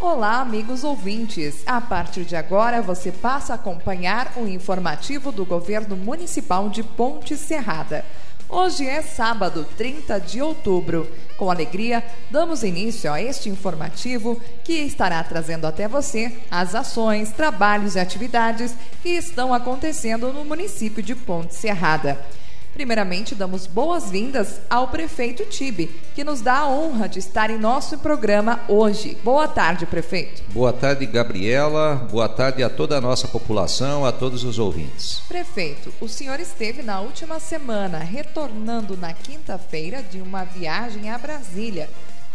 Olá, amigos ouvintes. A partir de agora, você passa a acompanhar o informativo do governo municipal de Ponte Serrada. Hoje é sábado, 30 de outubro. Com alegria, damos início a este informativo que estará trazendo até você as ações, trabalhos e atividades que estão acontecendo no município de Ponte Serrada. Primeiramente, damos boas-vindas ao prefeito Tibe, que nos dá a honra de estar em nosso programa hoje. Boa tarde, prefeito. Boa tarde, Gabriela. Boa tarde a toda a nossa população, a todos os ouvintes. Prefeito, o senhor esteve na última semana retornando na quinta-feira de uma viagem a Brasília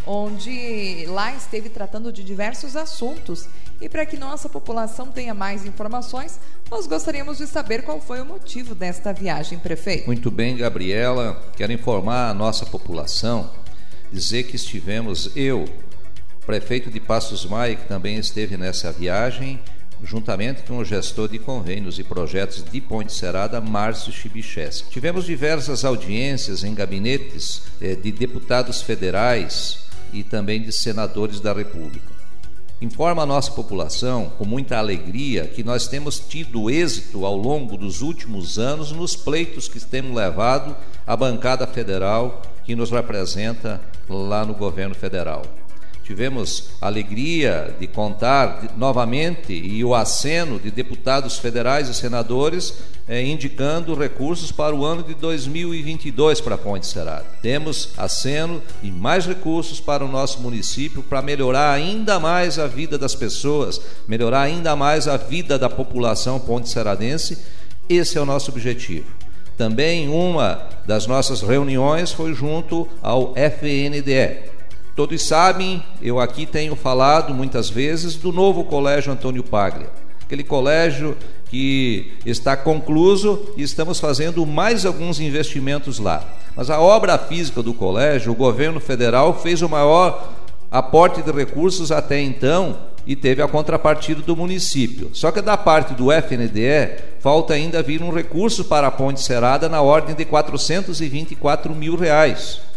onde lá esteve tratando de diversos assuntos. E para que nossa população tenha mais informações, nós gostaríamos de saber qual foi o motivo desta viagem, prefeito. Muito bem, Gabriela. Quero informar a nossa população, dizer que estivemos, eu, prefeito de Passos Maia, que também esteve nessa viagem, juntamente com o gestor de convênios e projetos de Ponte Serada, Márcio Chibicheschi. Tivemos diversas audiências em gabinetes eh, de deputados federais, e também de senadores da República. Informa a nossa população, com muita alegria, que nós temos tido êxito ao longo dos últimos anos nos pleitos que temos levado à bancada federal que nos representa lá no governo federal. Tivemos a alegria de contar novamente e o aceno de deputados federais e senadores eh, indicando recursos para o ano de 2022 para a Ponte Serada. Temos aceno e mais recursos para o nosso município para melhorar ainda mais a vida das pessoas, melhorar ainda mais a vida da população ponte seradense. Esse é o nosso objetivo. Também uma das nossas reuniões foi junto ao FNDE, Todos sabem, eu aqui tenho falado muitas vezes do novo Colégio Antônio Paglia, aquele colégio que está concluso e estamos fazendo mais alguns investimentos lá. Mas a obra física do colégio, o governo federal fez o maior aporte de recursos até então e teve a contrapartida do município. Só que da parte do FNDE, falta ainda vir um recurso para a Ponte Serada na ordem de 424 mil reais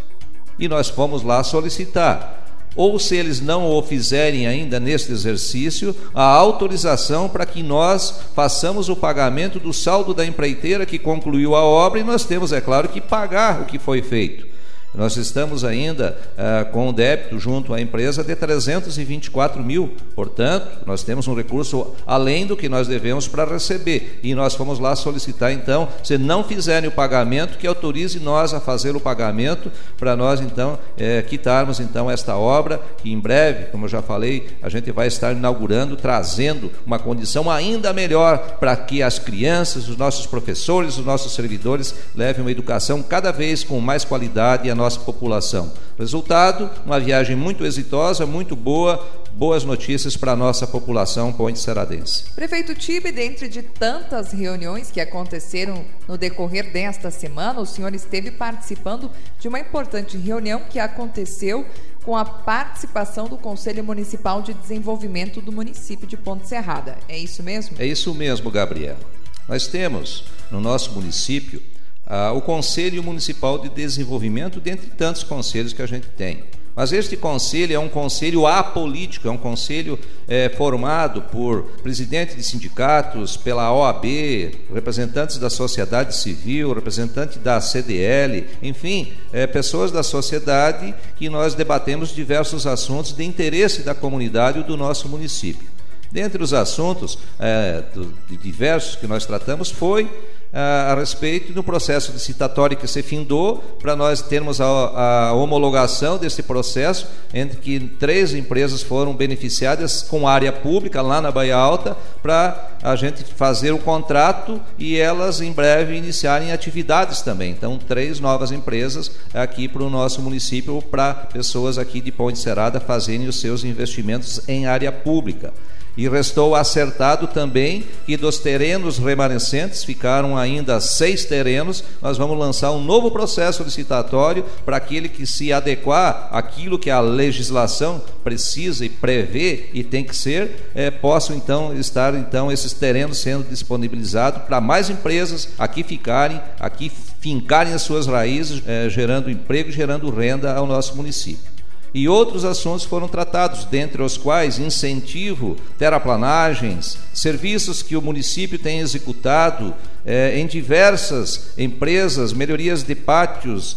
e nós fomos lá solicitar. Ou se eles não o fizerem ainda neste exercício, a autorização para que nós façamos o pagamento do saldo da empreiteira que concluiu a obra e nós temos, é claro, que pagar o que foi feito. Nós estamos ainda uh, com um débito junto à empresa de 324 mil, portanto, nós temos um recurso além do que nós devemos para receber. E nós fomos lá solicitar, então, se não fizerem o pagamento, que autorize nós a fazer o pagamento para nós, então, é, quitarmos então esta obra, que em breve, como eu já falei, a gente vai estar inaugurando, trazendo uma condição ainda melhor para que as crianças, os nossos professores, os nossos servidores levem uma educação cada vez com mais qualidade e a nossa população. Resultado, uma viagem muito exitosa, muito boa, boas notícias para a nossa população ponte seradense. Prefeito Tibe, dentre de tantas reuniões que aconteceram no decorrer desta semana, o senhor esteve participando de uma importante reunião que aconteceu com a participação do Conselho Municipal de Desenvolvimento do município de Ponte Serrada. É isso mesmo? É isso mesmo, Gabriela. Nós temos no nosso município ah, o Conselho Municipal de Desenvolvimento, dentre tantos conselhos que a gente tem. Mas este conselho é um conselho apolítico, é um conselho é, formado por presidentes de sindicatos, pela OAB, representantes da sociedade civil, representantes da CDL, enfim, é, pessoas da sociedade que nós debatemos diversos assuntos de interesse da comunidade e do nosso município. Dentre os assuntos é, do, de diversos que nós tratamos foi a, respeito do processo licitatório que se findou, para nós termos a, a, homologação desse processo, entre que três empresas foram beneficiadas com área pública lá na Bahia Alta, para a gente fazer o contrato e elas em breve iniciarem atividades também. Então, três novas empresas aqui para o nosso município, para pessoas aqui de Ponte Serada fazerem os seus investimentos em área pública. E restou acertado também que dos terrenos remanescentes, ficaram ainda seis terrenos, nós vamos lançar um novo processo licitatório para aquele que se adequar àquilo que a legislação precisa e prevê e tem que ser, é, possam então estar então esses terrenos sendo disponibilizados para mais empresas aqui ficarem, aqui fincarem as suas raízes, é, gerando emprego e gerando renda ao nosso município. E outros assuntos foram tratados, dentre os quais incentivo, terraplanagens, serviços que o município tem executado é, em diversas empresas, melhorias de pátios,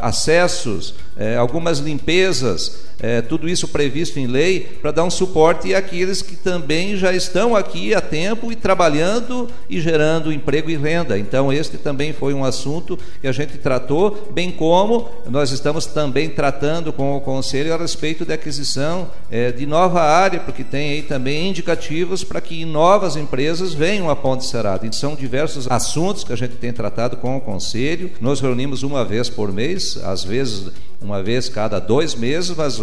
acessos, é, algumas limpezas, é, tudo isso previsto em lei para dar um suporte àqueles que também já estão aqui há tempo e trabalhando e gerando emprego e renda. Então, este também foi um assunto que a gente tratou, bem como nós estamos também tratando com o Conselho a respeito da aquisição é, de nova área, porque tem aí também indicativos para que novas empresas venham a Ponte Serrada. Então, são diversos assuntos que a gente tem tratado com o Conselho. Nos reunimos uma vez por mês, às vezes uma vez cada dois meses, mas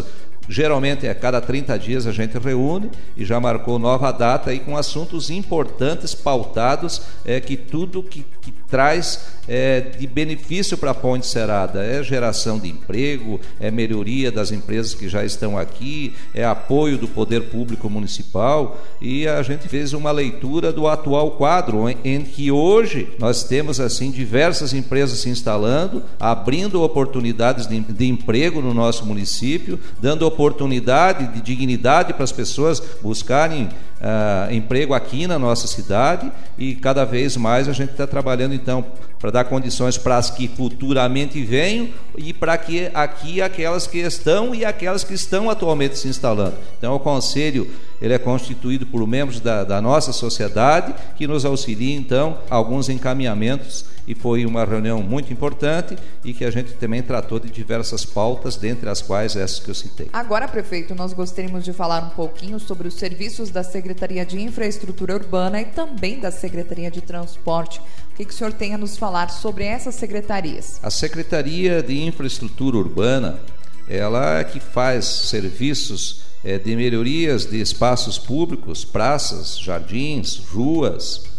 geralmente é cada 30 dias a gente reúne e já marcou nova data aí com assuntos importantes pautados é que tudo que, que traz é, de benefício para a Ponte Serada. É geração de emprego, é melhoria das empresas que já estão aqui, é apoio do poder público municipal e a gente fez uma leitura do atual quadro, em, em que hoje nós temos assim diversas empresas se instalando, abrindo oportunidades de, de emprego no nosso município, dando oportunidade de dignidade para as pessoas buscarem uh, emprego aqui na nossa cidade e cada vez mais a gente está trabalhando então para dar condições para as que futuramente venham e para que aqui aquelas que estão e aquelas que estão atualmente se instalando. Então o conselho ele é constituído por membros da, da nossa sociedade que nos auxiliam então alguns encaminhamentos e foi uma reunião muito importante e que a gente também tratou de diversas pautas, dentre as quais essas que eu citei. Agora, prefeito, nós gostaríamos de falar um pouquinho sobre os serviços da Secretaria de Infraestrutura Urbana e também da Secretaria de Transporte. O que, que o senhor tem a nos falar sobre essas secretarias? A Secretaria de Infraestrutura Urbana, ela é que faz serviços é, de melhorias de espaços públicos, praças, jardins, ruas,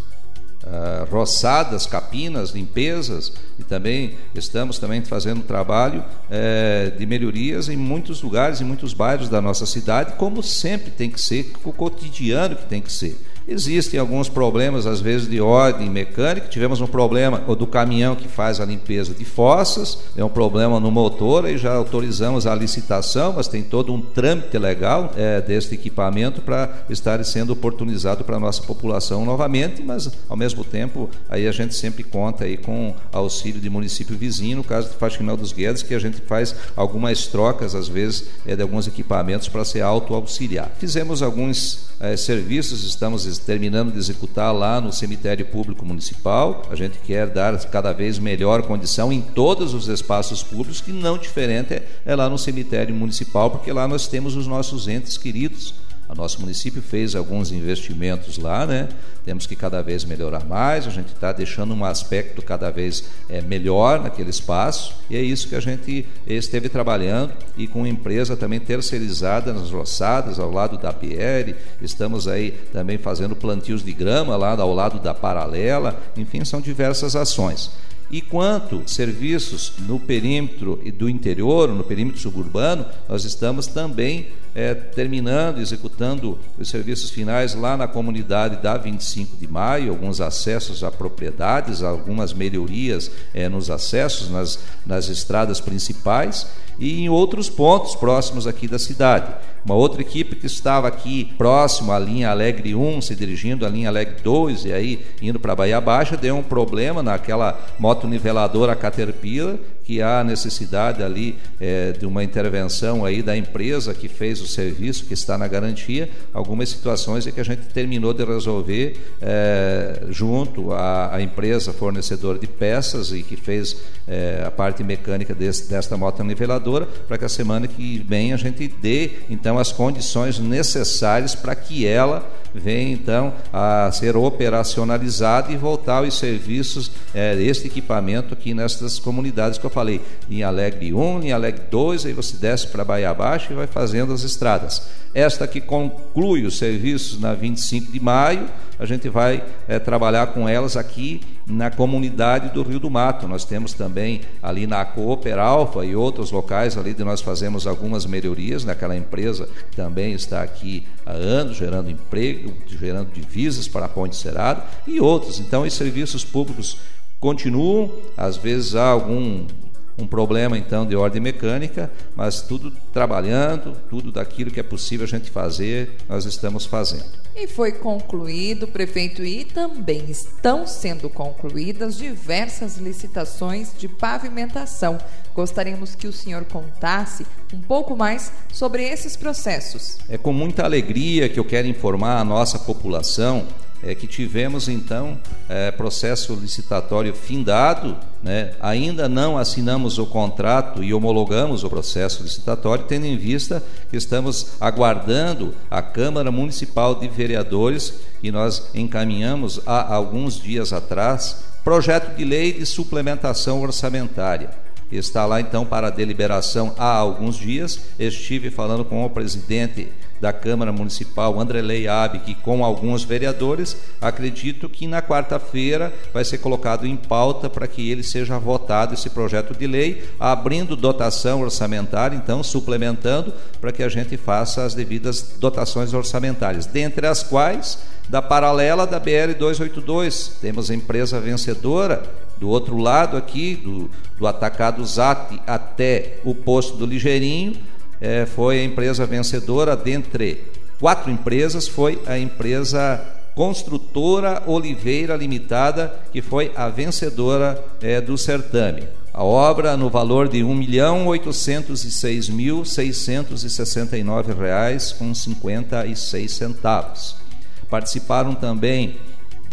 uh, roçadas, capinas, limpezas e também estamos também fazendo trabalho uh, de melhorias em muitos lugares, em muitos bairros da nossa cidade, como sempre tem que ser, o cotidiano que tem que ser. Existem alguns problemas, às vezes, de ordem mecânica. Tivemos um problema do caminhão que faz a limpeza de fossas, é um problema no motor, e já autorizamos a licitação, mas tem todo um trâmite legal é, deste equipamento para estar sendo oportunizado para a nossa população novamente, mas ao mesmo tempo aí a gente sempre conta aí com auxílio de município vizinho, no caso de Faxinal dos Guedes, que a gente faz algumas trocas, às vezes, é, de alguns equipamentos para ser auto-auxiliar. Fizemos alguns é, serviços, estamos terminando de executar lá no cemitério público municipal. A gente quer dar cada vez melhor condição em todos os espaços públicos, que não diferente é, é lá no cemitério municipal, porque lá nós temos os nossos entes queridos o nosso município fez alguns investimentos lá, né? Temos que cada vez melhorar mais. A gente está deixando um aspecto cada vez é, melhor naquele espaço e é isso que a gente esteve trabalhando e com empresa também terceirizada nas roçadas ao lado da PR. Estamos aí também fazendo plantios de grama lá ao lado da paralela. Enfim, são diversas ações. E quanto serviços no perímetro do interior, no perímetro suburbano, nós estamos também é, terminando, executando os serviços finais lá na comunidade da 25 de maio, alguns acessos a propriedades, algumas melhorias é, nos acessos nas, nas estradas principais e em outros pontos próximos aqui da cidade. Uma outra equipe que estava aqui próximo à linha Alegre 1, se dirigindo à linha Alegre 2 e aí indo para Bahia Baixa, deu um problema naquela moto niveladora Caterpillar, que há necessidade ali é, de uma intervenção aí da empresa que fez o serviço, que está na garantia, algumas situações é que a gente terminou de resolver é, junto à, à, empresa fornecedora de peças e que fez é, a parte mecânica desse, desta moto niveladora, para que a semana que vem a gente dê então as condições necessárias para que ela venha então a ser operacionalizada e voltar aos serviços é, deste equipamento aqui nestas comunidades que eu falei, em Alegre 1, em Alegre 2, aí você desce para Bahia Abaixo e vai fazendo as estradas. Esta que conclui os serviços na 25 de maio, a gente vai é, trabalhar com elas aqui na comunidade do Rio do Mato. Nós temos também ali na Cooper Alfa e outros locais ali de nós fazemos algumas melhorias naquela empresa que também está aqui há anos gerando emprego, gerando divisas para a Ponte Cerrado e outros. Então, os serviços públicos continuam, às vezes há algum um problema então de ordem mecânica, mas tudo trabalhando, tudo daquilo que é possível a gente fazer, nós estamos fazendo. E foi concluído, prefeito, e também estão sendo concluídas diversas licitações de pavimentação. Gostaríamos que o senhor contasse um pouco mais sobre esses processos. É com muita alegria que eu quero informar a nossa população é que tivemos então é, processo licitatório findado, né? ainda não assinamos o contrato e homologamos o processo licitatório, tendo em vista que estamos aguardando a Câmara Municipal de Vereadores e nós encaminhamos há alguns dias atrás projeto de lei de suplementação orçamentária está lá então para deliberação há alguns dias. Estive falando com o presidente da Câmara Municipal, André Leiab, que com alguns vereadores, acredito que na quarta-feira vai ser colocado em pauta para que ele seja votado esse projeto de lei, abrindo dotação orçamentária, então suplementando para que a gente faça as devidas dotações orçamentárias, dentre as quais da paralela da BR 282. Temos a empresa vencedora do outro lado aqui, do, do atacado ZAT até o posto do Ligeirinho, é, foi a empresa vencedora dentre quatro empresas, foi a empresa Construtora Oliveira Limitada, que foi a vencedora é, do certame. A obra no valor de R$ 1.806.669,56 Participaram também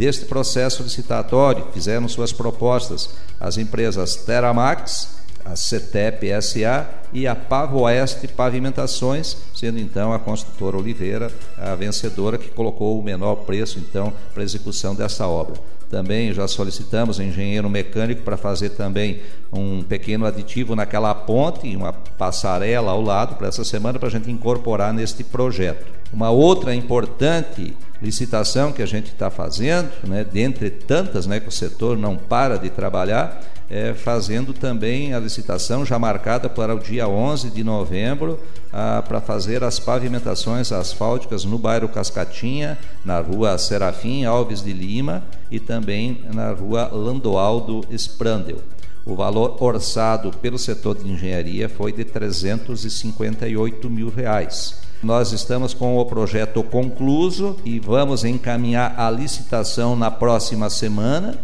deste processo licitatório, fizeram suas propostas as empresas Teramax, a CETEP SA e a Pavoeste Pavimentações, sendo então a construtora Oliveira a vencedora que colocou o menor preço então para execução dessa obra. Também já solicitamos engenheiro mecânico para fazer também um pequeno aditivo naquela ponte, uma passarela ao lado para essa semana para a gente incorporar neste projeto. Uma outra importante licitação que a gente está fazendo, né, dentre tantas né, que o setor não para de trabalhar, é, fazendo também a licitação já marcada para o dia 11 de novembro ah, para fazer as pavimentações asfálticas no bairro Cascatinha, na rua Serafim Alves de Lima e também na rua Landoaldo Sprandel. O valor orçado pelo setor de engenharia foi de 358 mil reais. Nós estamos com o projeto concluso e vamos encaminhar a licitação na próxima semana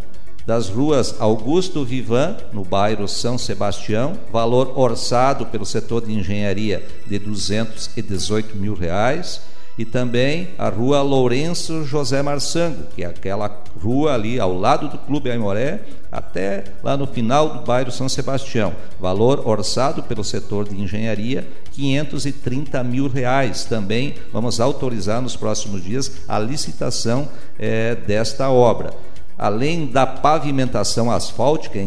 das ruas Augusto Vivan, no bairro São Sebastião, valor orçado pelo setor de engenharia de 218 mil reais, e também a rua Lourenço José Marçango, que é aquela rua ali ao lado do Clube Aimoré, até lá no final do bairro São Sebastião. Valor orçado pelo setor de engenharia, 530 mil reais. Também vamos autorizar nos próximos dias a licitação é, desta obra. Além da pavimentação asfáltica,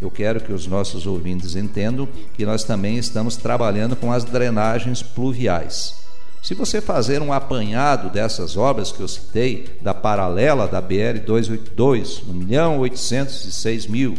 eu quero que os nossos ouvintes entendam que nós também estamos trabalhando com as drenagens pluviais. Se você fazer um apanhado dessas obras que eu citei, da paralela da BR 282, 1 milhão 806 mil,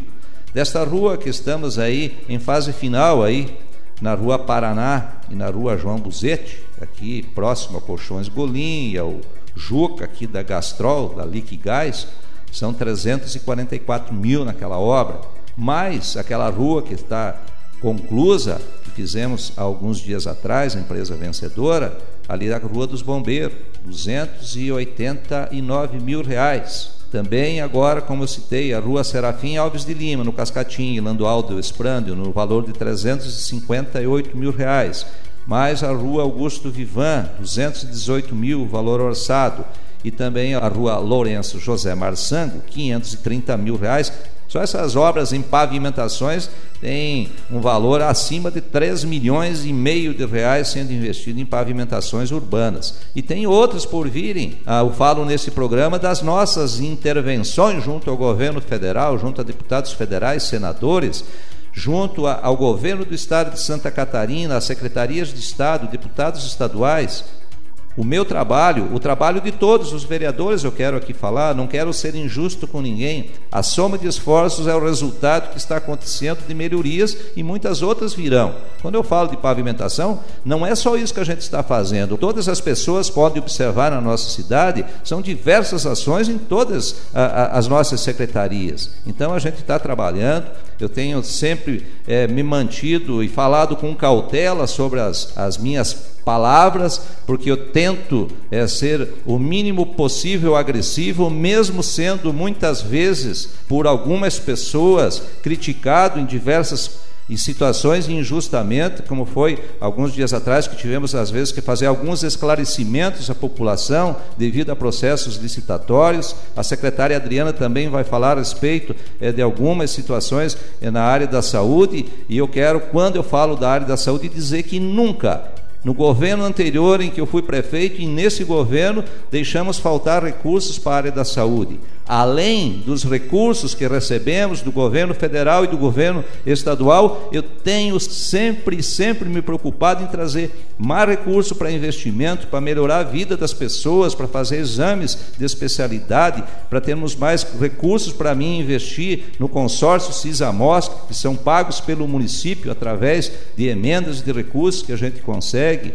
desta rua que estamos aí em fase final aí, na rua Paraná e na rua João Buzete, aqui próximo a Colchões Golim e ao Juca aqui da Gastrol, da Liquigás, são 344 mil naquela obra, mais aquela rua que está conclusa, que fizemos alguns dias atrás, a empresa vencedora, ali da Rua dos Bombeiros, 289 mil reais. Também agora, como eu citei, a Rua Serafim Alves de Lima, no Cascatinho, Landoaldo Esprândio, no valor de 358 mil reais. Mais a Rua Augusto Vivan, 218 mil, valor orçado. E também a Rua Lourenço José Marçango, 530 mil reais, só essas obras em pavimentações têm um valor acima de 3 milhões e meio de reais sendo investido em pavimentações urbanas. E tem outras por virem. Ah, eu falo nesse programa das nossas intervenções junto ao governo federal, junto a deputados federais, senadores, junto ao governo do estado de Santa Catarina, às secretarias de estado, deputados estaduais, o meu trabalho, o trabalho de todos os vereadores, eu quero aqui falar, não quero ser injusto com ninguém. A soma de esforços é o resultado que está acontecendo de melhorias e muitas outras virão. Quando eu falo de pavimentação, não é só isso que a gente está fazendo. Todas as pessoas podem observar na nossa cidade, são diversas ações em todas a, a, as nossas secretarias. Então a gente está trabalhando, eu tenho sempre é, me mantido e falado com cautela sobre as, as minhas palavras, porque eu tento é, ser o mínimo possível agressivo, mesmo sendo muitas vezes por algumas pessoas criticado em diversas em situações injustamente, como foi alguns dias atrás que tivemos às vezes que fazer alguns esclarecimentos à população devido a processos licitatórios. A secretária Adriana também vai falar a respeito é, de algumas situações é, na área da saúde, e eu quero, quando eu falo da área da saúde, dizer que nunca no governo anterior em que eu fui prefeito e nesse governo deixamos faltar recursos para a área da saúde além dos recursos que recebemos do governo federal e do governo estadual, eu tenho sempre, sempre me preocupado em trazer mais recursos para investimento, para melhorar a vida das pessoas, para fazer exames de especialidade, para termos mais recursos para mim investir no consórcio CISAMOS, que são pagos pelo município através de emendas de recursos que a gente consegue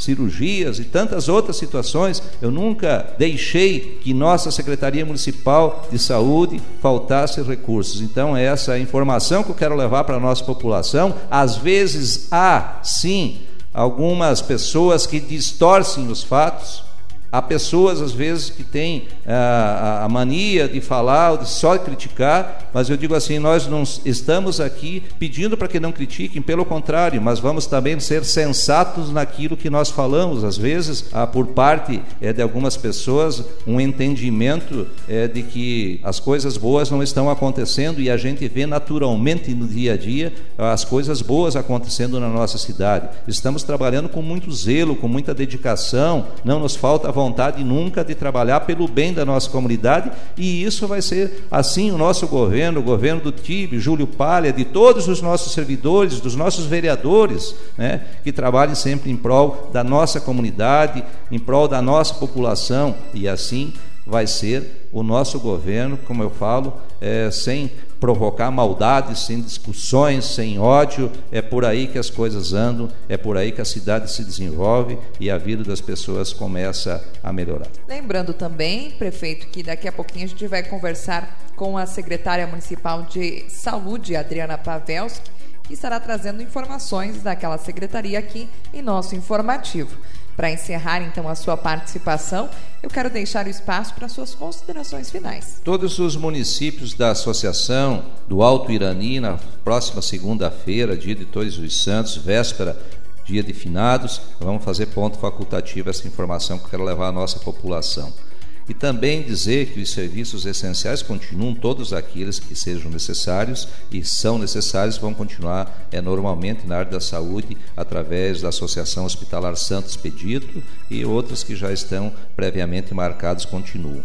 cirurgias e tantas outras situações, eu nunca deixei que nossa Secretaria Municipal de Saúde faltasse recursos. Então, essa é a informação que eu quero levar para a nossa população. Às vezes há, sim, algumas pessoas que distorcem os fatos Há pessoas, às vezes, que têm ah, a, a, mania de falar de só criticar, mas eu digo assim: nós não estamos aqui pedindo para que não critiquem, pelo contrário, mas vamos também ser sensatos naquilo que nós falamos. Às vezes, por parte é, de algumas pessoas um entendimento é, de que as coisas boas não estão acontecendo e a gente vê naturalmente no dia a dia as coisas boas acontecendo na nossa cidade. Estamos trabalhando com muito zelo, com muita dedicação, não nos falta vontade nunca de trabalhar pelo bem da nossa comunidade, e isso vai ser assim o nosso governo, o governo do TIB, Júlio Palha, de todos os nossos servidores, dos nossos vereadores, né, que trabalhem sempre em prol da nossa comunidade, em prol da nossa população, e assim vai ser o nosso governo, como eu falo, é, sem provocar maldades, sem discussões, sem ódio. É por aí que as coisas andam, é por aí que a cidade se desenvolve e a vida das pessoas começa a melhorar. Lembrando também, prefeito, que daqui a pouquinho a gente vai conversar com a secretária municipal de saúde, Adriana Pavelski, que estará trazendo informações daquela secretaria aqui em nosso informativo. Para encerrar então a sua participação, eu quero deixar o espaço para suas considerações finais. Todos os municípios da Associação do Alto Irani, na próxima segunda-feira, dia de Todos os Santos, véspera, dia de finados, vamos fazer ponto facultativo essa informação que eu quero levar à nossa população. E também dizer que os serviços essenciais continuam todos aqueles que sejam necessários e são necessários vão continuar é, normalmente na área da saúde através da Associação Hospitalar Santos Pedito e outros que já estão previamente marcados continuam.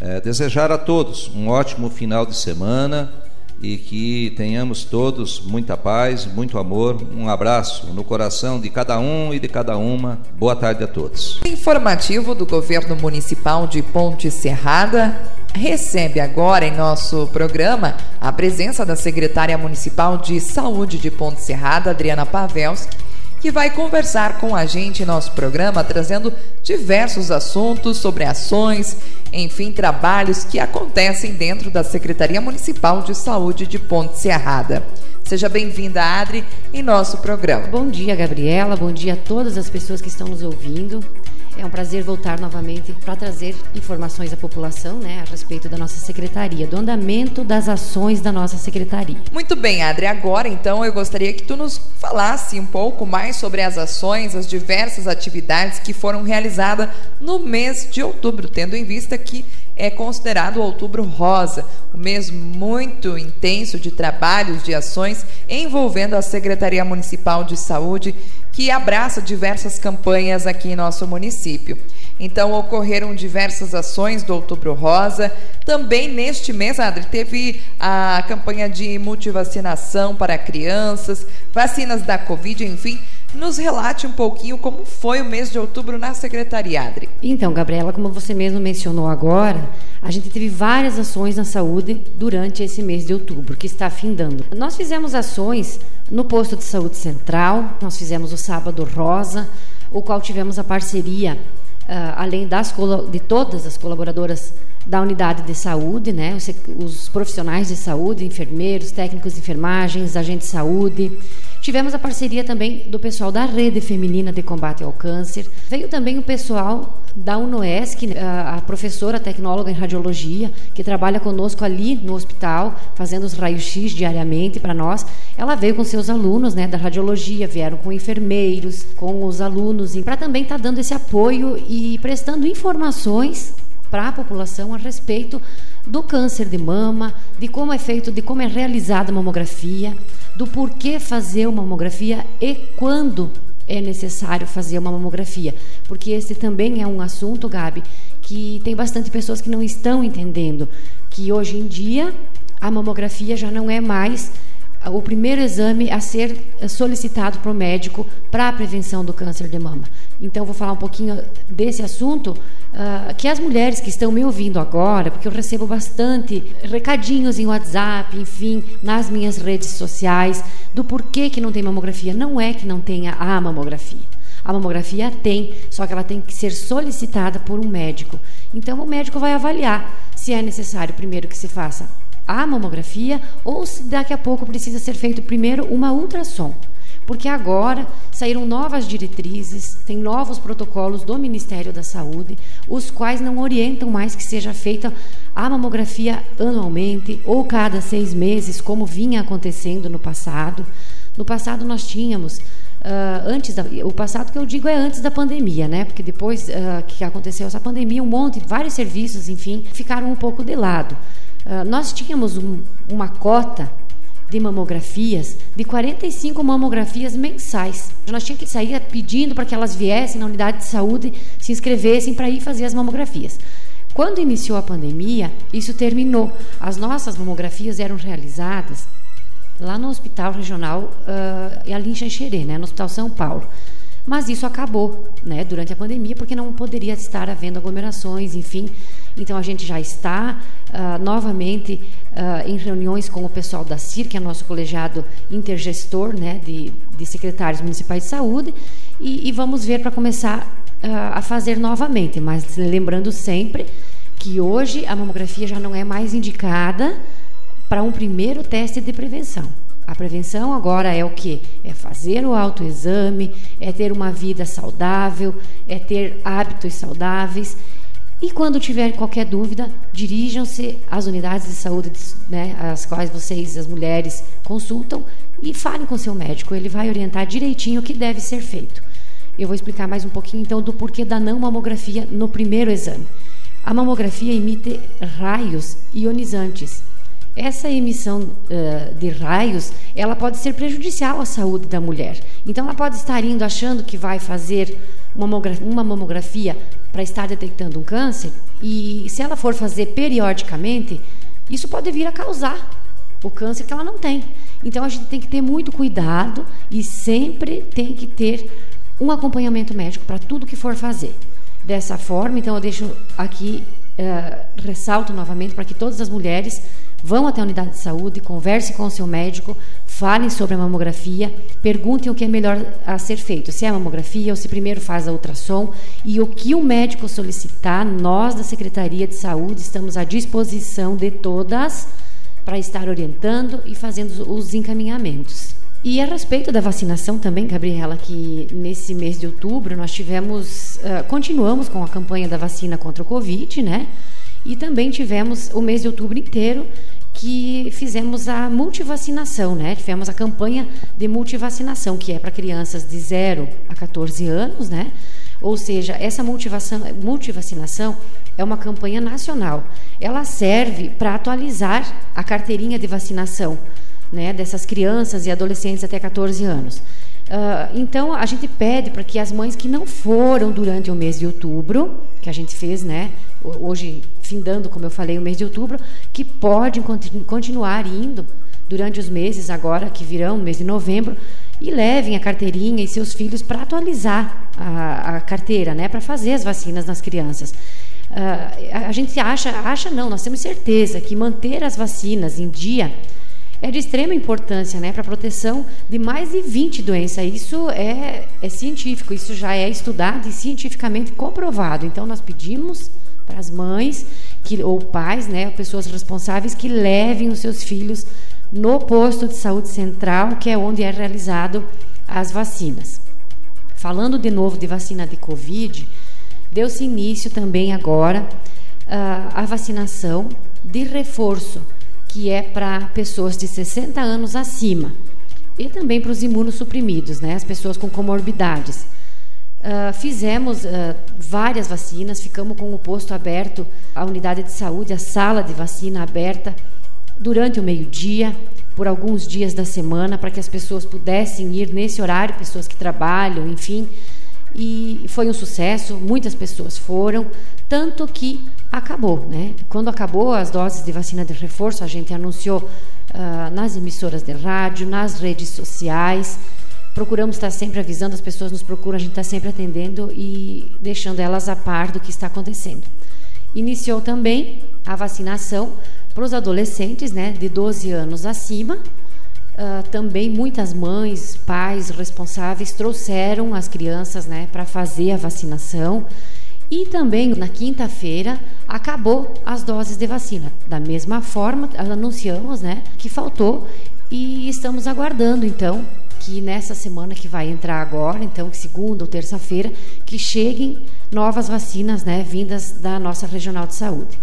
É, desejar a todos um ótimo final de semana, e que tenhamos todos muita paz, muito amor, um abraço no coração de cada um e de cada uma. Boa tarde a todos. Informativo do Governo Municipal de Ponte Serrada recebe agora em nosso programa a presença da secretária municipal de Saúde de Ponte Serrada, Adriana Pavelski que vai conversar com a gente em nosso programa, trazendo diversos assuntos sobre ações, enfim, trabalhos que acontecem dentro da Secretaria Municipal de Saúde de Ponte Serrada. Seja bem-vinda, Adri, em nosso programa. Bom dia, Gabriela. Bom dia a todas as pessoas que estão nos ouvindo. É um prazer voltar novamente para trazer informações à população né, a respeito da nossa secretaria, do andamento das ações da nossa secretaria. Muito bem, Adri. Agora, então, eu gostaria que tu nos falasse um pouco mais sobre as ações, as diversas atividades que foram realizadas no mês de outubro, tendo em vista que é considerado o Outubro Rosa, um mês muito intenso de trabalhos, de ações envolvendo a Secretaria Municipal de Saúde que abraça diversas campanhas aqui em nosso município. Então, ocorreram diversas ações do Outubro Rosa. Também neste mês, Adri, teve a campanha de multivacinação para crianças, vacinas da Covid, enfim. Nos relate um pouquinho como foi o mês de outubro na Secretaria, Adri. Então, Gabriela, como você mesmo mencionou agora, a gente teve várias ações na saúde durante esse mês de outubro, que está findando. Nós fizemos ações no posto de saúde central, nós fizemos o sábado rosa, o qual tivemos a parceria além das, de todas as colaboradoras da unidade de saúde, né, os, os profissionais de saúde, enfermeiros, técnicos de enfermagens, agentes de saúde, Tivemos a parceria também do pessoal da Rede Feminina de Combate ao Câncer. Veio também o pessoal da UNOESC, a professora tecnóloga em radiologia, que trabalha conosco ali no hospital, fazendo os raios-x diariamente para nós. Ela veio com seus alunos né, da radiologia, vieram com enfermeiros, com os alunos, para também estar tá dando esse apoio e prestando informações para a população a respeito do câncer de mama, de como é feito, de como é realizada a mamografia, do porquê fazer uma mamografia e quando é necessário fazer uma mamografia, porque esse também é um assunto, Gabi, que tem bastante pessoas que não estão entendendo que hoje em dia a mamografia já não é mais o primeiro exame a ser solicitado para o médico para a prevenção do câncer de mama. Então, vou falar um pouquinho desse assunto, uh, que as mulheres que estão me ouvindo agora, porque eu recebo bastante recadinhos em WhatsApp, enfim, nas minhas redes sociais, do porquê que não tem mamografia. Não é que não tenha a mamografia. A mamografia tem, só que ela tem que ser solicitada por um médico. Então, o médico vai avaliar se é necessário primeiro que se faça a mamografia ou se daqui a pouco precisa ser feito primeiro uma ultrassom. Porque agora saíram novas diretrizes, tem novos protocolos do Ministério da Saúde, os quais não orientam mais que seja feita a mamografia anualmente ou cada seis meses, como vinha acontecendo no passado. No passado nós tínhamos Uh, antes da, o passado que eu digo é antes da pandemia, né? Porque depois uh, que aconteceu essa pandemia, um monte, vários serviços, enfim, ficaram um pouco de lado. Uh, nós tínhamos um, uma cota de mamografias de 45 mamografias mensais. Nós tínhamos que sair pedindo para que elas viessem na unidade de saúde, se inscrevessem para ir fazer as mamografias. Quando iniciou a pandemia, isso terminou. As nossas mamografias eram realizadas lá no Hospital Regional uh, ali em Xanxerê, né, no Hospital São Paulo. Mas isso acabou né, durante a pandemia, porque não poderia estar havendo aglomerações, enfim. Então a gente já está uh, novamente uh, em reuniões com o pessoal da CIR, que é nosso colegiado intergestor né, de, de secretários municipais de saúde, e, e vamos ver para começar uh, a fazer novamente. Mas lembrando sempre que hoje a mamografia já não é mais indicada para um primeiro teste de prevenção. A prevenção agora é o que? É fazer o autoexame, é ter uma vida saudável, é ter hábitos saudáveis. E quando tiver qualquer dúvida, dirijam-se às unidades de saúde, né, as quais vocês, as mulheres, consultam e falem com seu médico. Ele vai orientar direitinho o que deve ser feito. Eu vou explicar mais um pouquinho então do porquê da não mamografia no primeiro exame. A mamografia emite raios ionizantes essa emissão uh, de raios ela pode ser prejudicial à saúde da mulher. Então, ela pode estar indo achando que vai fazer uma mamografia, uma mamografia para estar detectando um câncer, e se ela for fazer periodicamente, isso pode vir a causar o câncer que ela não tem. Então, a gente tem que ter muito cuidado e sempre tem que ter um acompanhamento médico para tudo que for fazer. Dessa forma, então, eu deixo aqui, uh, ressalto novamente para que todas as mulheres Vão até a unidade de saúde, conversem com o seu médico, falem sobre a mamografia, perguntem o que é melhor a ser feito, se é a mamografia ou se primeiro faz a ultrassom e o que o médico solicitar, nós da Secretaria de Saúde estamos à disposição de todas para estar orientando e fazendo os encaminhamentos. E a respeito da vacinação também, Gabriela, que nesse mês de outubro nós tivemos, uh, continuamos com a campanha da vacina contra o Covid, né? E também tivemos o mês de outubro inteiro que fizemos a multivacinação, né? Tivemos a campanha de multivacinação, que é para crianças de 0 a 14 anos, né? Ou seja, essa multivacinação é uma campanha nacional. Ela serve para atualizar a carteirinha de vacinação né, dessas crianças e adolescentes até 14 anos. Uh, então, a gente pede para que as mães que não foram durante o mês de outubro, que a gente fez, né, hoje findando, como eu falei, o mês de outubro, que podem continuar indo durante os meses agora que virão, mês de novembro, e levem a carteirinha e seus filhos para atualizar a, a, carteira, né, para fazer as vacinas nas crianças. Uh, a gente acha, acha não, nós temos certeza que manter as vacinas em dia é de extrema importância né, para a proteção de mais de 20 doenças. Isso é, é científico, isso já é estudado e cientificamente comprovado. Então, nós pedimos para as mães que, ou pais, né, pessoas responsáveis, que levem os seus filhos no posto de saúde central, que é onde é realizado as vacinas. Falando de novo de vacina de Covid, deu-se início também agora uh, a vacinação de reforço, que é para pessoas de 60 anos acima e também para os imunossuprimidos, né, as pessoas com comorbidades. Uh, fizemos uh, várias vacinas, ficamos com o posto aberto, a unidade de saúde, a sala de vacina aberta durante o meio-dia, por alguns dias da semana, para que as pessoas pudessem ir nesse horário, pessoas que trabalham, enfim. E foi um sucesso, muitas pessoas foram, tanto que acabou, né? Quando acabou as doses de vacina de reforço, a gente anunciou uh, nas emissoras de rádio, nas redes sociais. Procuramos estar sempre avisando, as pessoas nos procuram, a gente está sempre atendendo e deixando elas a par do que está acontecendo. Iniciou também a vacinação para os adolescentes né, de 12 anos acima, uh, também muitas mães, pais responsáveis trouxeram as crianças né, para fazer a vacinação. E também na quinta-feira acabou as doses de vacina. Da mesma forma, anunciamos né, que faltou e estamos aguardando então que nessa semana que vai entrar agora, então segunda ou terça-feira, que cheguem novas vacinas né, vindas da nossa regional de saúde.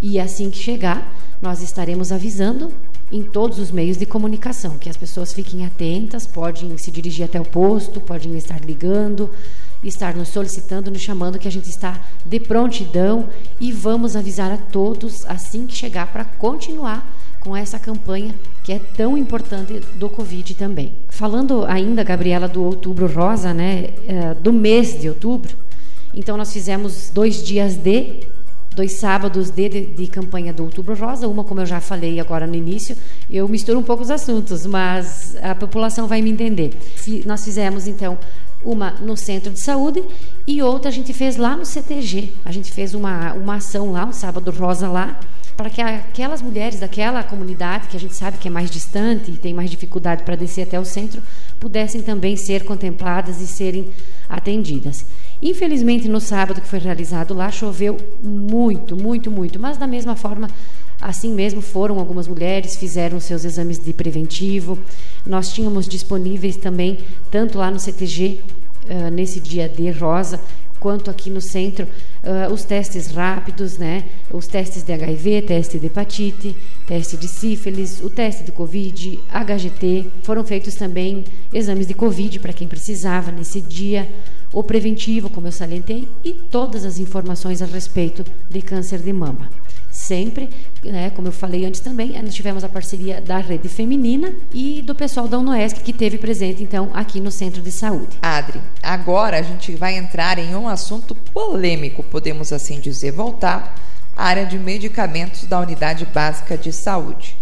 E assim que chegar, nós estaremos avisando em todos os meios de comunicação, que as pessoas fiquem atentas, podem se dirigir até o posto, podem estar ligando, estar nos solicitando, nos chamando, que a gente está de prontidão e vamos avisar a todos assim que chegar para continuar com essa campanha que é tão importante do Covid também. Falando ainda, Gabriela, do Outubro Rosa, né, é, do mês de outubro, então nós fizemos dois dias de dois sábados de, de, de, campanha do Outubro Rosa, uma, como eu já falei agora no início, eu misturo um pouco os assuntos, mas a população vai me entender. Nós fizemos, então, uma no centro de saúde e outra a gente fez lá no CTG. A gente fez uma, uma ação lá, um sábado rosa lá, para que aquelas mulheres daquela comunidade, que a gente sabe que é mais distante e tem mais dificuldade para descer até o centro, pudessem também ser contempladas e serem atendidas. Infelizmente, no sábado que foi realizado lá, choveu muito, muito, muito. Mas, da mesma forma, assim mesmo foram algumas mulheres, fizeram seus exames de preventivo. Nós tínhamos disponíveis também, tanto lá no CTG, uh, nesse dia de rosa, quanto aqui no centro, uh, os testes rápidos, né? Os testes de HIV, teste de hepatite, teste de sífilis, o teste de Covid, HGT. Foram feitos também exames de Covid para quem precisava nesse dia o preventivo, como eu salientei, e todas as informações a respeito de câncer de mama. Sempre, né, como eu falei antes também, nós tivemos a parceria da Rede Feminina e do pessoal da UNOESC que teve presente então aqui no Centro de Saúde. Adri, agora a gente vai entrar em um assunto polêmico, podemos assim dizer, voltar à área de medicamentos da Unidade Básica de Saúde.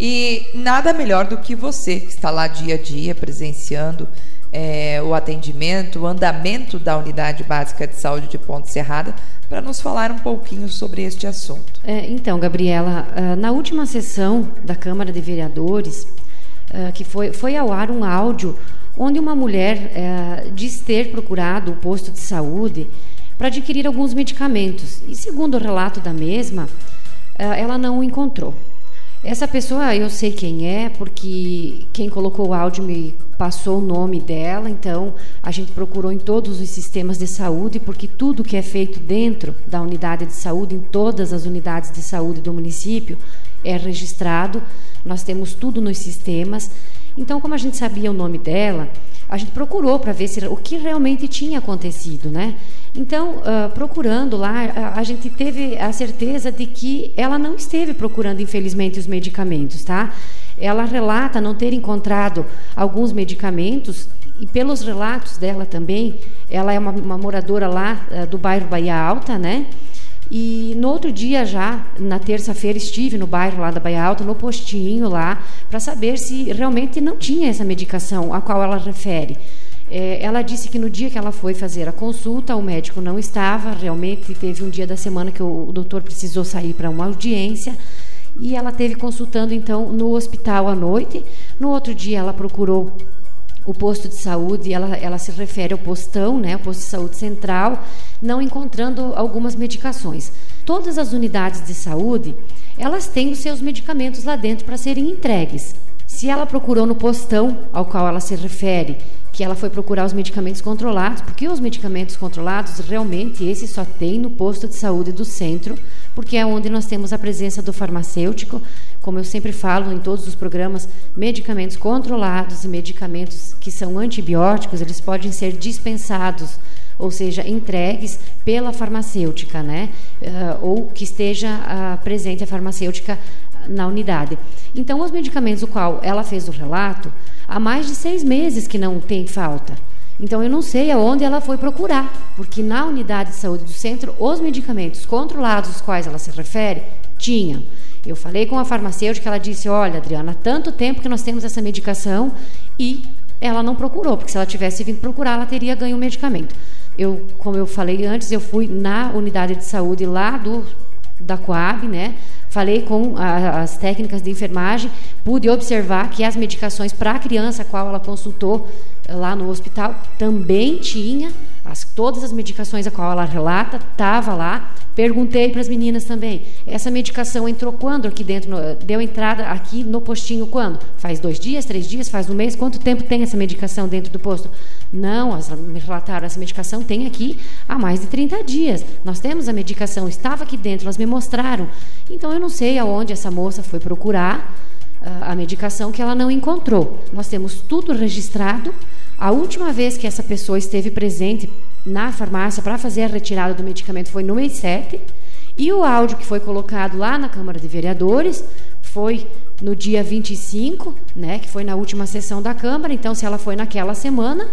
E nada melhor do que você que está lá dia a dia presenciando é, o atendimento, o andamento da unidade básica de saúde de Ponte Serrada, para nos falar um pouquinho sobre este assunto. É, então, Gabriela, ah, na última sessão da Câmara de Vereadores, ah, que foi, foi ao ar um áudio onde uma mulher é, diz ter procurado o posto de saúde para adquirir alguns medicamentos. E segundo o relato da mesma, ah, ela não o encontrou. Essa pessoa eu sei quem é, porque quem colocou o áudio me passou o nome dela, então a gente procurou em todos os sistemas de saúde, porque tudo que é feito dentro da unidade de saúde, em todas as unidades de saúde do município, é registrado, nós temos tudo nos sistemas. Então, como a gente sabia o nome dela, a gente procurou para ver se, o que realmente tinha acontecido, né? Então, uh, procurando lá, a, a, gente teve a certeza de que ela não esteve procurando, infelizmente, os medicamentos, tá? Ela relata não ter encontrado alguns medicamentos e pelos relatos dela também, ela é uma, uma moradora lá uh, do bairro Bahia Alta, né? E no outro dia já, na terça-feira, estive no bairro lá da Bahia Alta, no postinho lá, para saber se realmente não tinha essa medicação a qual ela refere. É, ela disse que no dia que ela foi fazer a consulta, o médico não estava, realmente teve um dia da semana que o, o doutor precisou sair para uma audiência e ela teve consultando então no hospital à noite. No outro dia ela procurou o posto de saúde, ela, ela se refere ao postão, né, o posto de saúde central, não encontrando algumas medicações. Todas as unidades de saúde, elas têm os seus medicamentos lá dentro para serem entregues. Se ela procurou no postão ao qual ela se refere, que ela foi procurar os medicamentos controlados, porque os medicamentos controlados realmente esse só tem no posto de saúde do centro, porque é onde nós temos a presença do farmacêutico, como eu sempre falo em todos os programas, medicamentos controlados e medicamentos que são antibióticos, eles podem ser dispensados, ou seja, entregues pela farmacêutica, né? Uh, ou que esteja uh, presente a farmacêutica na unidade. Então, os medicamentos o qual ela fez o relato, há mais de seis meses que não tem falta. Então, eu não sei aonde ela foi procurar, porque na unidade de saúde do centro, os medicamentos controlados, os quais ela se refere, tinham. Eu falei com a farmacêutica, ela disse: Olha, Adriana, há tanto tempo que nós temos essa medicação e ela não procurou, porque se ela tivesse vindo procurar, ela teria ganho o medicamento. Eu, como eu falei antes, eu fui na unidade de saúde lá do da Coab, né? Falei com a, as técnicas de enfermagem, pude observar que as medicações para a criança a qual ela consultou eh, lá no hospital também tinha as, todas as medicações a qual ela relata, estava lá. Perguntei para as meninas também, essa medicação entrou quando aqui dentro? No, deu entrada aqui no postinho quando? Faz dois dias, três dias, faz um mês? Quanto tempo tem essa medicação dentro do posto? Não, elas me relataram, essa medicação tem aqui há mais de 30 dias. Nós temos a medicação, estava aqui dentro, elas me mostraram. Então eu não sei aonde essa moça foi procurar a medicação que ela não encontrou. Nós temos tudo registrado. A última vez que essa pessoa esteve presente na farmácia para fazer a retirada do medicamento foi no mês 7. E o áudio que foi colocado lá na Câmara de Vereadores foi no dia 25, né, que foi na última sessão da Câmara. Então, se ela foi naquela semana,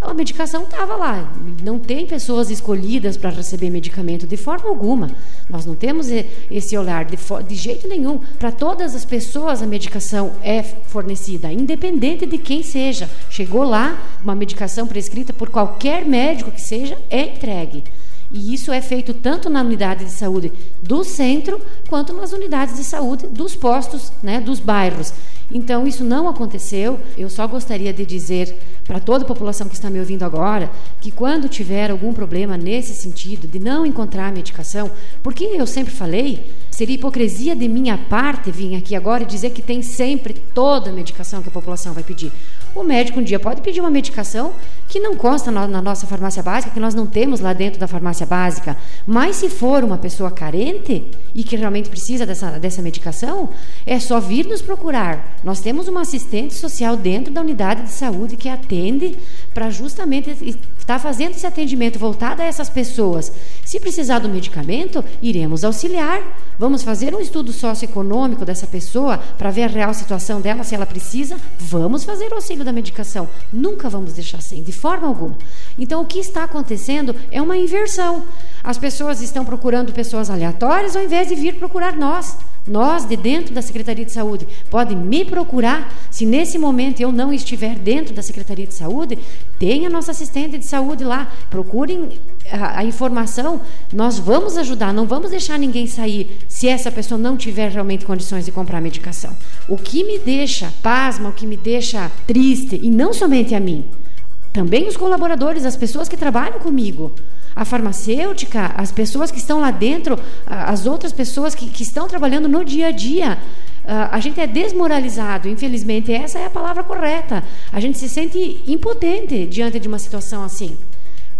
a medicação estava lá. Não tem pessoas escolhidas para receber medicamento de forma alguma. Nós não temos esse olhar de, de jeito nenhum. Para todas as pessoas a medicação é fornecida, independente de quem seja. Chegou lá, uma medicação prescrita por qualquer médico que seja, é entregue. E isso é feito tanto na unidade de saúde do centro quanto nas unidades de saúde dos postos, né, dos bairros. Então, isso não aconteceu. Eu só gostaria de dizer para toda a população que está me ouvindo agora que quando tiver algum problema nesse sentido de não encontrar medicação, porque eu sempre falei, seria hipocrisia de minha parte vir aqui agora e dizer que tem sempre toda a medicação que a população vai pedir. O médico um dia pode pedir uma medicação que não consta na nossa farmácia básica, que nós não temos lá dentro da farmácia básica. Mas se for uma pessoa carente e que realmente precisa dessa, dessa medicação, é só vir nos procurar. Nós temos uma assistente social dentro da unidade de saúde que atende para justamente estar fazendo esse atendimento voltado a essas pessoas. Se precisar do medicamento, iremos auxiliar. Vamos fazer um estudo socioeconômico dessa pessoa para ver a real situação dela, se ela precisa. Vamos fazer o auxílio da medicação. Nunca vamos deixar sem, de forma alguma. Então, o que está acontecendo é uma inversão. As pessoas estão procurando pessoas aleatórias ao invés de vir procurar nós. Nós, de dentro da Secretaria de Saúde, podem me procurar. Se nesse momento eu não estiver dentro da Secretaria de Saúde, tenha nossa assistente de saúde lá. Procurem a, a, informação. Nós vamos ajudar, não vamos deixar ninguém sair se essa pessoa não tiver realmente condições de comprar medicação. O que me deixa pasma, o que me deixa triste, e não somente a mim, também os colaboradores, as pessoas que trabalham comigo a farmacêutica, as pessoas que estão lá dentro, as outras pessoas que, que estão trabalhando no dia a dia. a gente é desmoralizado, infelizmente, essa é a palavra correta. A gente se sente impotente diante de uma situação assim.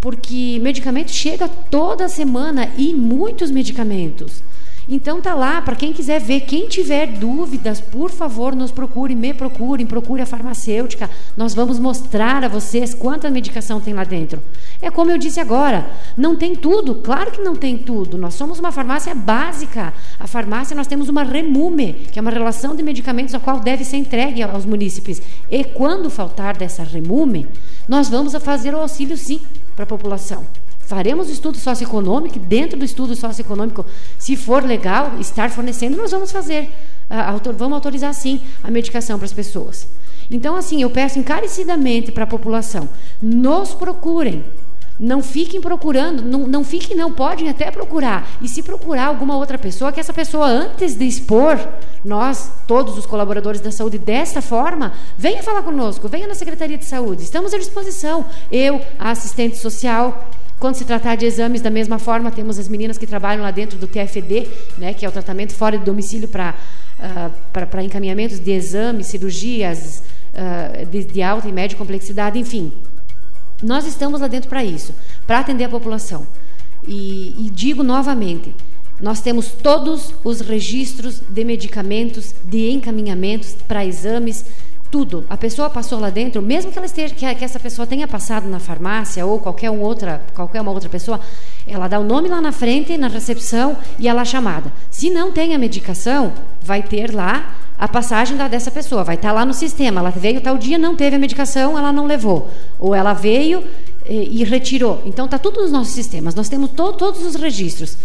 Porque medicamento chega toda semana e muitos medicamentos. Então tá lá, para quem quiser ver, quem tiver dúvidas, por favor, nos procure, me procurem, procure a farmacêutica. Nós vamos mostrar a vocês quanta medicação tem lá dentro. É como eu disse agora, não tem tudo, claro que não tem tudo. Nós somos uma farmácia básica. A farmácia nós temos uma remume, que é uma relação de medicamentos a qual deve ser entregue aos munícipes. E quando faltar dessa remume, nós vamos fazer o auxílio sim para a população. Faremos o estudo socioeconômico, dentro do estudo socioeconômico, se for legal estar fornecendo, nós vamos fazer, vamos autorizar sim a medicação para as pessoas. Então, assim, eu peço encarecidamente para a população, nos procurem, Não fiquem procurando, não, não fiquem, não, podem até procurar. E se procurar alguma outra pessoa, que essa pessoa, antes de expor nós, todos os colaboradores da saúde, desta forma, venha falar conosco, venha na Secretaria de Saúde. Estamos à disposição. Eu, a assistente social, quando se tratar de exames, da mesma forma, temos as meninas que trabalham lá dentro do TFD, né, que é o tratamento fora de domicílio para uh, para encaminhamentos de exames, cirurgias uh, de, de alta e média complexidade, enfim. Nós estamos lá dentro para isso, para atender a população. E, e, digo novamente, nós temos todos os registros de medicamentos, de encaminhamentos para exames, tudo. A pessoa passou lá dentro, mesmo que ela esteja, que, essa pessoa tenha passado na farmácia ou qualquer um outra, qualquer uma outra pessoa, ela dá o nome lá na frente, na recepção e ela é chamada. Se não tem a medicação, vai ter lá a passagem da, dessa pessoa, vai estar tá lá no sistema. Ela veio tal dia, não teve a medicação, ela não levou. Ou ela veio e, e retirou. Então está tudo nos nossos sistemas. Nós temos to, todos os registros.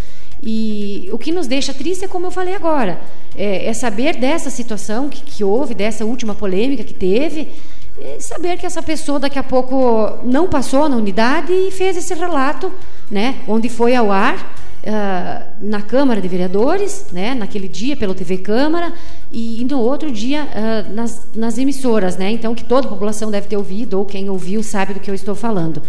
E o que nos deixa triste é como eu falei agora, é, é saber dessa situação que, que, houve, dessa última polêmica que teve, é saber que essa pessoa daqui a pouco não passou na unidade e fez esse relato, né, onde foi ao ar uh, na Câmara de Vereadores, né, naquele dia pelo TV Câmara e, e no outro dia uh, nas, nas emissoras, né, então que toda a população deve ter ouvido ou quem ouviu sabe do que eu estou falando.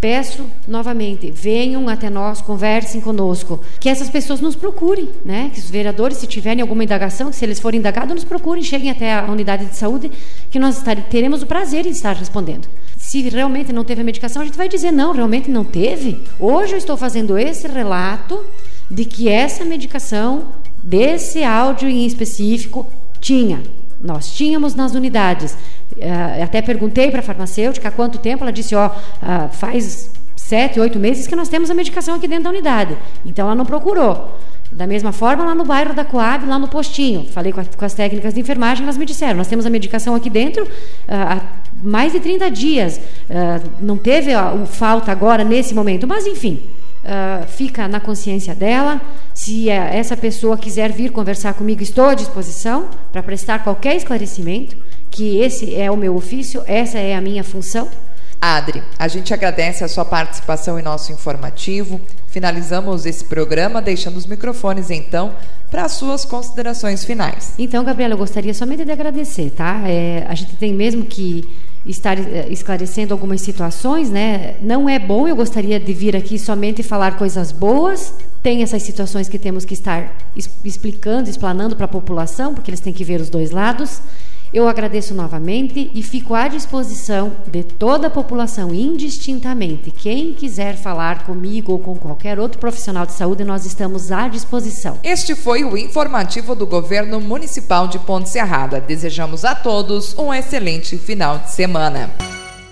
Peço novamente, venham até nós, conversem conosco, que essas pessoas nos procurem, né? Que os vereadores, se tiverem alguma indagação, se eles forem indagados, nos procurem, cheguem até a unidade de saúde, que nós teremos o prazer em estar respondendo. Se realmente não teve a medicação, a gente vai dizer não, realmente não teve. Hoje eu estou fazendo esse relato de que essa medicação, desse áudio em específico, tinha. Nós tínhamos nas unidades. Uh, até perguntei para a farmacêutica há quanto tempo, ela disse, ó, uh, faz sete, oito meses que nós temos a medicação aqui dentro da unidade. Então ela não procurou. Da mesma forma, lá no bairro da Coab, lá no postinho, falei com, a, com as técnicas de enfermagem, elas me disseram: nós temos a medicação aqui dentro uh, há mais de 30 dias, não teve uh, falta agora nesse momento, mas enfim, uh, fica na consciência dela. Se uh, essa pessoa quiser vir conversar comigo, estou à disposição para prestar qualquer esclarecimento, que esse é o meu ofício, essa é a minha função. Adri, a gente agradece a sua participação em nosso informativo. Finalizamos esse programa deixando os microfones então para as suas considerações finais. Então, Gabriela, eu gostaria somente de agradecer, tá? É, a gente tem mesmo que estar eh, esclarecendo algumas situações, né? Não é bom, eu gostaria de vir aqui somente falar coisas boas. Tem essas situações que temos que estar explicando, explanando para a população, porque eles têm que ver os dois lados. Eu agradeço novamente e fico à disposição de toda a população, indistintamente. Quem quiser falar comigo ou com qualquer outro profissional de saúde, nós estamos à disposição. Este foi o informativo do Governo Municipal de Ponte Serrada. Desejamos a todos um excelente final de semana.